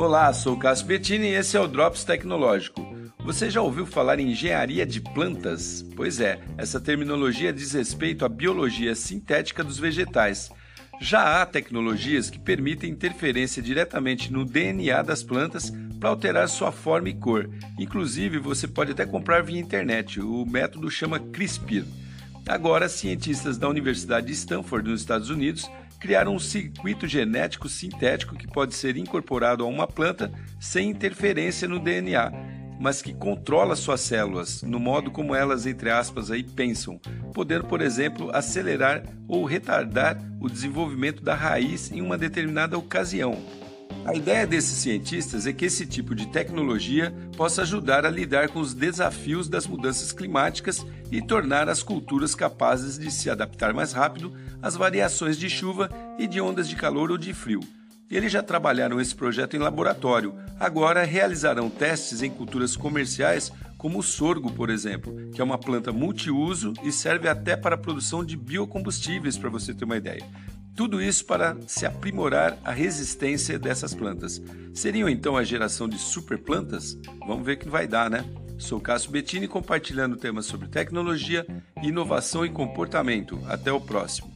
Olá, sou o Cássio Bettini e esse é o Drops Tecnológico. Você já ouviu falar em engenharia de plantas? Pois é, essa terminologia diz respeito à biologia sintética dos vegetais. Já há tecnologias que permitem interferência diretamente no DNA das plantas para alterar sua forma e cor. Inclusive, você pode até comprar via internet. O método chama CRISPR. Agora, cientistas da Universidade de Stanford, nos Estados Unidos, criaram um circuito genético sintético que pode ser incorporado a uma planta sem interferência no DNA, mas que controla suas células no modo como elas, entre aspas, aí pensam, podendo, por exemplo, acelerar ou retardar o desenvolvimento da raiz em uma determinada ocasião. A ideia desses cientistas é que esse tipo de tecnologia possa ajudar a lidar com os desafios das mudanças climáticas e tornar as culturas capazes de se adaptar mais rápido às variações de chuva e de ondas de calor ou de frio. Eles já trabalharam esse projeto em laboratório, agora realizarão testes em culturas comerciais como o sorgo, por exemplo, que é uma planta multiuso e serve até para a produção de biocombustíveis, para você ter uma ideia. Tudo isso para se aprimorar a resistência dessas plantas. Seriam então a geração de super plantas? Vamos ver que vai dar, né? Sou Cássio Bettini compartilhando temas sobre tecnologia, inovação e comportamento. Até o próximo.